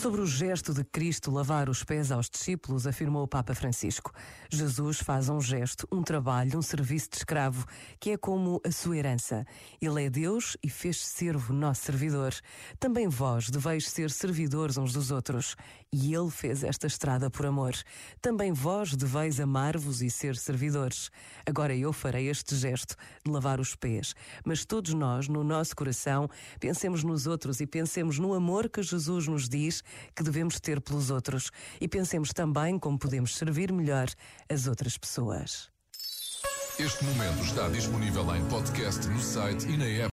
Sobre o gesto de Cristo lavar os pés aos discípulos, afirmou o Papa Francisco. Jesus faz um gesto, um trabalho, um serviço de escravo, que é como a sua herança. Ele é Deus e fez servo nosso servidor. Também vós deveis ser servidores uns dos outros. E ele fez esta estrada por amor. Também vós deveis amar-vos e ser servidores. Agora eu farei este gesto de lavar os pés. Mas todos nós, no nosso coração, pensemos nos outros e pensemos no amor que Jesus nos diz que devemos ter pelos outros e pensemos também como podemos servir melhor as outras pessoas. Este momento está disponível em podcast no site e na app.